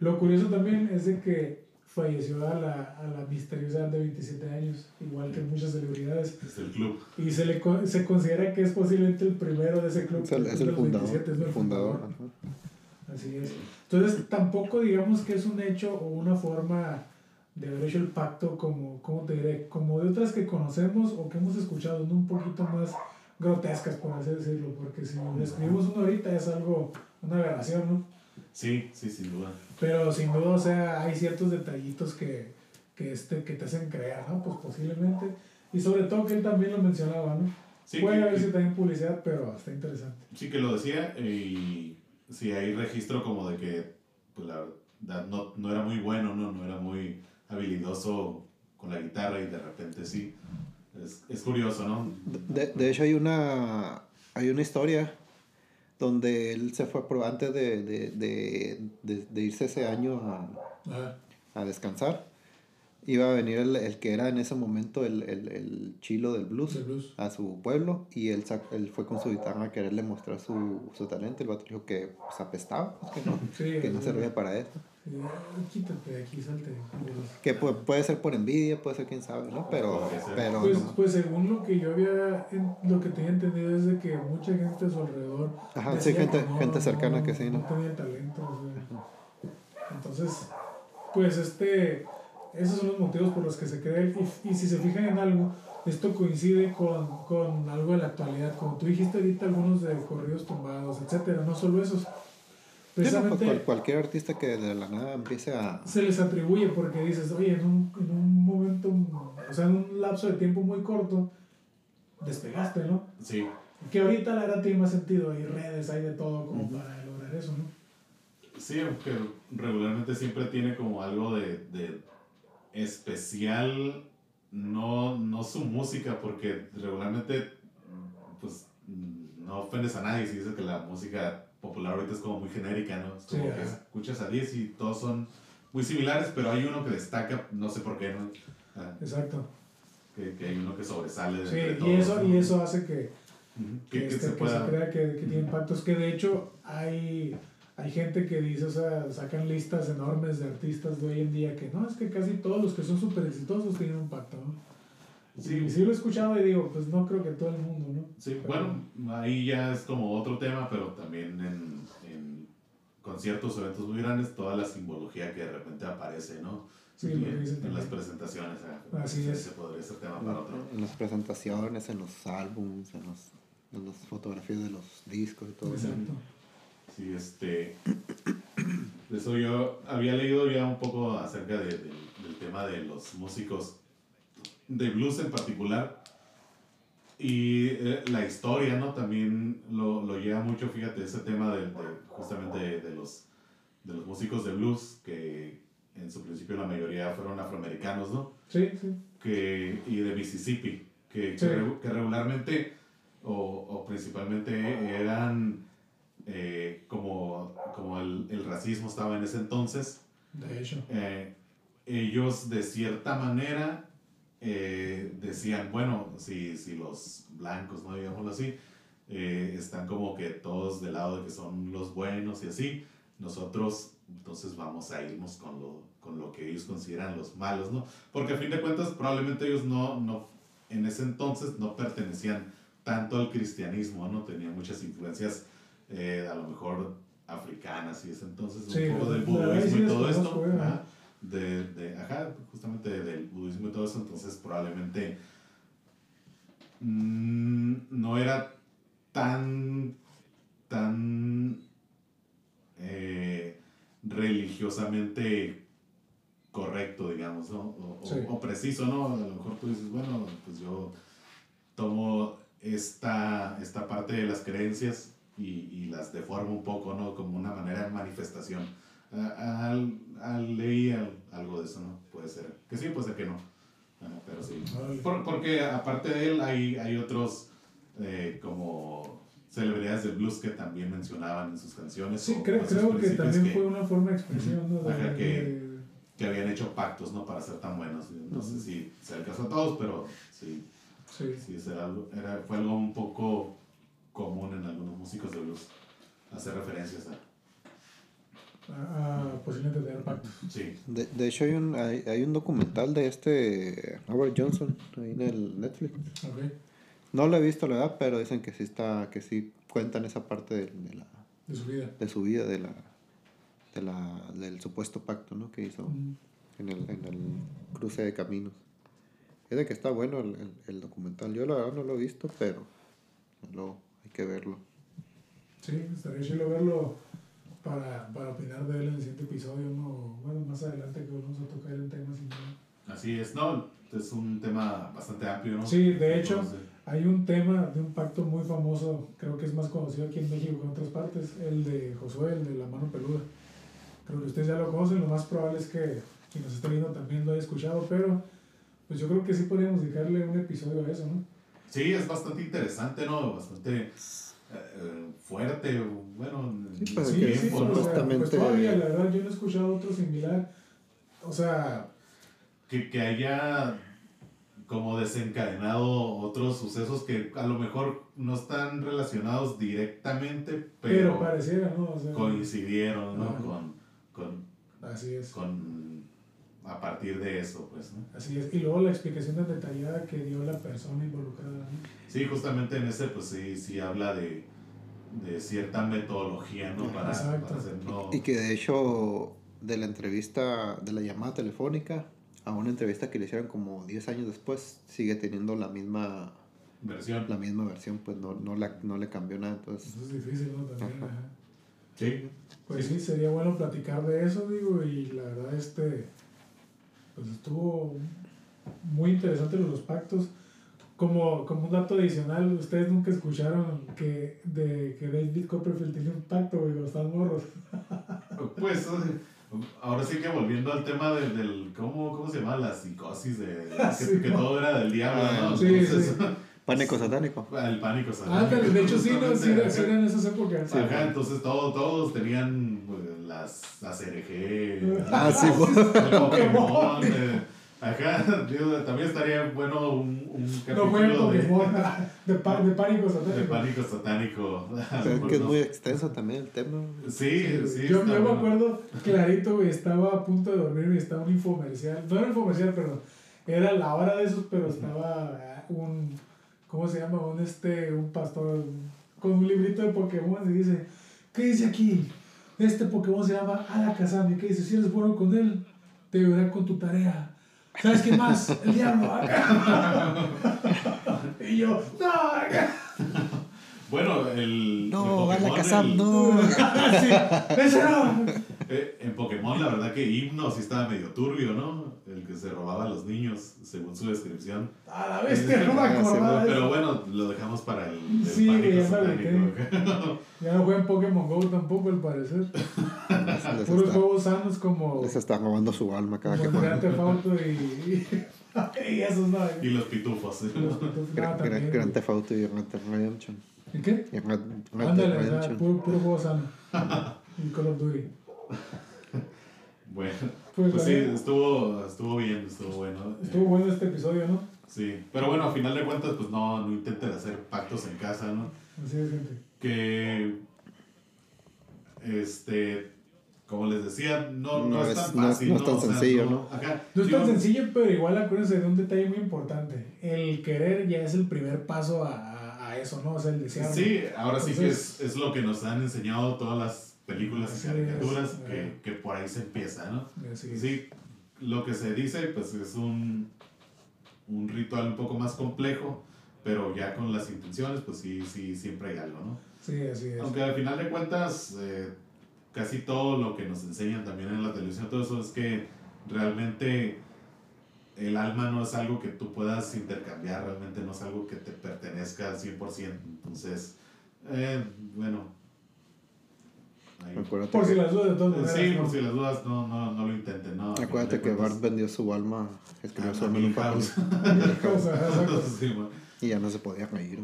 Lo curioso también es de que falleció a la, a la misteriosa de 27 años, igual que muchas celebridades, Es el club. y se le co- se considera que es posiblemente el primero de ese club. Es el, es el fundador. 27, es el el fundador. fundador. Así es. Entonces, tampoco digamos que es un hecho o una forma de haber hecho el pacto como, ¿cómo te diré? Como de otras que conocemos o que hemos escuchado, ¿no? Un poquito más grotescas, por así decirlo, porque si describimos uno ahorita es algo, una aberración, ¿no? Sí, sí, sin duda. Pero sin duda, o sea, hay ciertos detallitos que, que, este, que te hacen creer, ¿no? Pues posiblemente. Y sobre todo que él también lo mencionaba, ¿no? Sí, Puede haber sido también publicidad, pero está interesante. Sí que lo decía y sí hay registro como de que pues la verdad no, no era muy bueno, ¿no? no era muy habilidoso con la guitarra y de repente sí. Es, es curioso, ¿no? De, de hecho, hay una, hay una historia donde él se fue pro- antes de, de, de, de- de irse ese año a, Ajá. a descansar. Iba a venir el, el que era en ese momento el, el, el chilo del blues El blues. a su pueblo y él, él fue con su guitarra a quererle mostrar su, su talento. El vato dijo que pues, apestaba, pues, que no, Sí, que no servía para. Sí, quítate de aquí, salte. Que pu- puede ser por envidia, puede ser quién sabe, ¿no? Pero, pero Pues, no. pues según lo que yo había, lo que tenía entendido es de que mucha gente a su alrededor. Ajá, sí, gente, no, gente cercana no, que sí, No ¿no? tenía talento. o sea. Entonces, pues este, esos son los motivos por los que se cree. Y, y si se fijan en algo, esto coincide con, con algo de la actualidad. Como tú dijiste ahorita, algunos de corridos tumbados, etcétera. No solo esos. Sí, no, pues, Precisamente cual- cualquier artista que de la nada empiece a... se les atribuye porque dices, oye, en un, en un momento, o sea, en un lapso de tiempo muy corto, despegaste, ¿no? Sí, Que ahorita la verdad tiene más sentido, hay redes, hay de todo como para lograr eso, ¿no? sí, aunque regularmente siempre tiene como algo de, de especial, no, no su música, porque regularmente pues no ofendes a nadie si dices que la música popular ahorita es como muy genérica, ¿no? Es como Sí, que ajá. escuchas a 10 y todos son muy similares, pero hay uno que destaca, no sé por qué, ¿no? Ah, Exacto. que, que hay uno que sobresale de Sí, entre y todos, eso, ¿no? y eso hace que, que, que, que este, se que se crea que, que tiene impactos. Que de hecho hay, hay gente que dice, o sea, sacan listas enormes de artistas de hoy en día que no, es que casi todos los que son súper exitosos tienen un impacto, ¿no? Sí, Y sí lo he escuchado y digo, pues no creo que todo el mundo, ¿no? Sí, Pero- bueno, ahí ya es como otro tema, pero también en, en conciertos o eventos muy grandes, toda la simbología que de repente aparece, ¿no? Sí, Y lo que en, dicen en las presentaciones. ah, Así ese- es. ese podría ser tema para otro. En las presentaciones, en los álbumes, en, los, en las fotografías de los discos y todo eso. Sí, este. De eso yo había leído ya un poco acerca de- de- del tema de los músicos de blues en particular. Y eh, la historia, ¿no? También lo, lo lleva mucho, fíjate, ese tema de, justamente de, los, de los músicos de blues, que en su principio la mayoría fueron afroamericanos, ¿no? Sí, sí. que, y de Mississippi, que, Sí. que regularmente o, o principalmente eran eh, como, como el, el racismo estaba en ese entonces, De hecho. eh, ellos de cierta manera eh, decían, bueno, si, si los blancos, ¿no? digámoslo así, eh, están como que todos del lado de que son los buenos y así, nosotros entonces vamos a irnos con lo, con lo que ellos consideran los malos, ¿no? Porque a fin de cuentas probablemente ellos no, no, en ese entonces no pertenecían tanto al cristianismo, ¿no? Tenían muchas influencias, eh, a lo mejor africanas y ese entonces un Sí, poco del budismo y todo esto. eh. ajá, de, de, ajá, justamente del budismo y todo eso, entonces probablemente mm, no era tan, tan eh, religiosamente correcto, digamos, ¿no? O, o- o preciso, ¿no? A lo mejor tú dices, bueno, pues yo tomo esta, esta parte de las creencias y, y las deformo un poco, ¿no? Como una manera de manifestación. Ah, Al, al- leí al- algo de eso, ¿no? Puede ser. Que sí, puede ser que no. Ah, pero sí. Por- porque aparte de él hay, hay otros eh, como celebridades del blues que también mencionaban en sus canciones. Sí, o- creo, creo que también que, fue una forma de expresión, ¿no? De- Ajá, que- que habían hecho pactos, ¿no? Para ser tan buenos. No sé si sea el caso de todos, pero sí, sí. sí era era, fue algo un poco común en algunos músicos de blues. Hacer referencias a... a, a posiblemente tener pactos. Sí, De, de hecho, hay un, hay, hay un documental de este Howard Johnson ahí en el Netflix. Ok. No lo he visto, la verdad, pero dicen que sí está, que sí cuentan esa parte de, de la, De su vida. de su vida, de la, de la, del supuesto pacto, ¿no? Que hizo Mm. en el, en el cruce de caminos. Es de que está bueno el, el, el documental. Yo la verdad no lo he visto, pero lo, hay que verlo. Sí, estaría chido verlo para, para opinar de él en el siguiente episodio, ¿no? Bueno, más adelante que vamos a tocar el tema sin duda. así es. No, es un tema bastante amplio, ¿no? Sí, de hecho, Entonces, hay un tema de un pacto muy famoso, creo que es más conocido aquí en México que en otras partes, el de Josué, el de la mano peluda. Creo que ustedes ya lo conocen, lo más probable es que quien nos esté viendo también lo haya escuchado, pero pues yo creo que sí podríamos dedicarle un episodio a eso, ¿no? Sí, es bastante interesante, ¿no? Bastante eh, fuerte, bueno, en Sí, su Sí, que sí, tiempo, o pues todavía, la verdad, yo no he escuchado otro similar. O sea, que, que haya como desencadenado otros sucesos que a lo mejor no están relacionados directamente, pero, pero, pareciera, ¿no? O sea, coincidieron, ¿no? Con, con, Así es. con, a partir de eso, pues, ¿no? Así es. Y luego la explicación tan detallada que dio la persona involucrada. ¿no? Sí, justamente en ese, pues sí, sí habla de, de cierta metodología, ¿no? Para, Exacto. para hacer, no, Y que de hecho, de la entrevista, de la llamada telefónica, a una entrevista que le hicieron como 10 años después, sigue teniendo la misma, versión. la misma versión, pues no, no, la, no le cambió nada. Entonces, Eso es difícil, ¿no? También. Ajá. ajá. Sí, Pues sí, sería bueno platicar de eso, digo, y la verdad, este, pues estuvo muy interesante los pactos. Como, como un dato adicional, ustedes nunca escucharon que, de, que David Copperfield tenía un pacto, güey, con los tan morros. Pues ahora sí que volviendo al tema del, del ¿cómo, ¿cómo se llama? La psicosis de que, Ah, Sí, que no. todo era del diablo, ¿no? Sí, Entonces, pánico satánico. el pánico satánico. De hecho sí, no, sí, sí eran esas épocas. Ajá, entonces todo, todos tenían pues, las, las RG, Ah, sí, Pokémon. eh, Ajá, digo, también estaría bueno un, un No capítulo de, Pokémon, de, de pánico de satánico. pánico satánico. Pero es que es No. muy extenso también el tema. Sí, sí. yo, me bueno. acuerdo clarito, güey, estaba a punto de dormir y estaba un infomercial. No era un infomercial, perdón. Era la hora de esos, pero estaba eh, un. ¿Cómo se llama? Un, este, un pastor con un librito de Pokémon y dice: ¿Qué dice aquí? Este Pokémon se llama Alakazam. ¿Y qué dice? Si eres bueno con él, te ayudará con tu tarea. ¿Sabes qué más? El diablo. y yo, no. Bueno, el. el No, Pokémon, Alakazam, el- no. Sí, ese no. Eh, en Pokémon, la verdad que Himno sí estaba medio turbio, ¿no? El que se robaba a los niños, según su descripción. A la bestia, no me Sí, acordaba de Pero eso. bueno, lo dejamos para el, el Sí, ya me satánico. Ya no juegan Pokémon Go tampoco, al parecer. Puros juegos sanos como, les está robando su alma cada que como Grand. Theft Auto y, y, y esos no. Y los pitufos. ¿eh? Los pitufos, Gran, también, Gran güey. Theft Auto y Grand Theft Redemption. ¿Y qué? Y Red- Red Dead Ándale, Redemption. puro, puro juego sano. y Call of Duty. Bueno, Pues, pues sí, estuvo, estuvo bien, estuvo bueno. Estuvo bueno este episodio, ¿no? Sí, pero bueno, a final de cuentas, pues no, no intenten hacer pactos en casa, ¿no? Así es, gente. Que, este, como les decía, no, no, No es, tan no es- fácil, no es tan O sea, sencillo, ¿no? Acá, No es tan sencillo, pero igual acuérdense de un detalle muy importante. El querer ya es el primer paso a, a- a eso, ¿no? O sea, el desear. Sí, ahora sí que es, es lo que nos han enseñado todas las películas y caricaturas, es, que, eh. que por ahí se empieza, ¿no? Sí, lo que se dice, pues es un, un ritual un poco más complejo, pero ya con las intenciones, pues sí, sí, siempre hay algo, ¿no? Sí, así es. Aunque al final de cuentas, eh, casi todo lo que nos enseñan también en la televisión, todo eso es que realmente el alma no es algo que tú puedas intercambiar, realmente no es algo que te pertenezca al 100%. Entonces, eh, bueno. ahí- Por si las dudas, maneras. Sí, ¿no? por si las dudas, no, no, no lo intenten, ¿no? Acuérdate que cuentas, Bart vendió su alma, escribió a- su alma en un Y ya no se podía reír.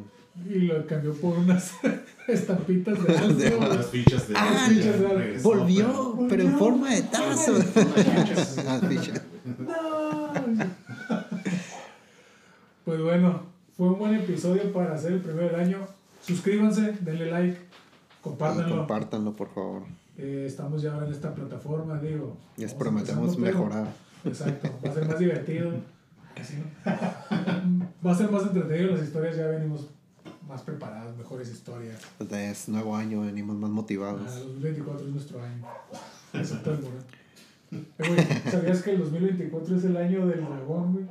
Y lo cambió por unas estampitas de güey. Las fichas de. Ah, fichas de- regresó, Volvió, pero en forma de tazo. Ah, ficha. No. Pues bueno, fue un buen episodio para hacer el primer año. Suscríbanse, denle like, compártanlo. Compártanlo, por favor. Eh, estamos ya ahora en esta plataforma, digo. Les prometemos pero- mejorar. Exacto, va a ser más divertido. Así, ¿no? Va a ser más entretenido, las historias ya venimos más preparadas, mejores historias. Desde es nuevo año, venimos más Ah, motivados. 2024 es nuestro año. Moreno. Eh, güey, ¿Sabías que el 2024 es el año del dragón, güey?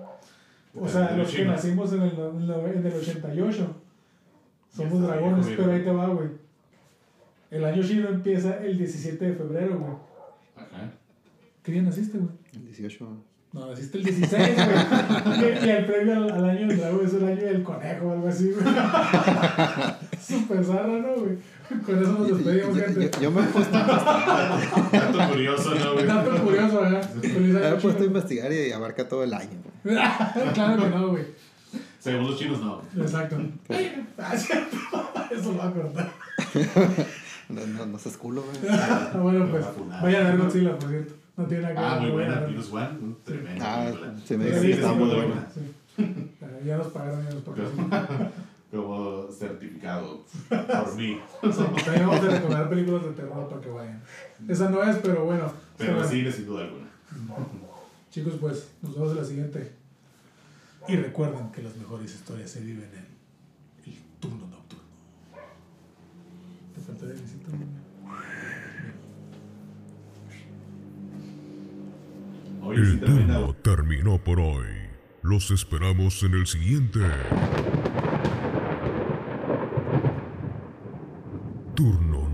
O sea, los que nacimos en el, no- en el- en el 88 somos está, dragones, pero ahí te va, güey. El año chino empieza el 17 de febrero, güey. Ajá. ¿Qué día naciste, güey? El 18. No, naciste el 16, güey. y, y el premio al, al año del dragón es el año del conejo o algo así, güey. Súper zarra, ¿no, güey? Con eso nos despedimos, yo- gente. yo- yo me he puesto, Dato curioso, ¿no, güey? Dato curioso, ¿verdad? Me he puesto a investigar y abarca todo el año. claro que no, güey. Según los chinos, no. Exacto. Ah, cierto. Eso lo va a cortar. No, no, no seas culo, güey. Ah, bueno, pues a vayan a ver Godzilla, por cierto. No tiene nada que Ah, ver. muy buena. Minus One. un Tremendo. Ah, se me dice que está muy sí, bueno. sí. Ah, Ya nos pagaron, ya nos pagaron. Como certificado por mí. También vamos a recomendar películas de terror para que vayan. Esa no es, pero bueno. Pero sí, sin duda alguna. Chicos, pues nos vemos en la siguiente. Y recuerden que las mejores historias se viven en el turno nocturno. ¿Te faltaría visita? Hoy El sí turno terminó por hoy. Los esperamos en el siguiente. Turno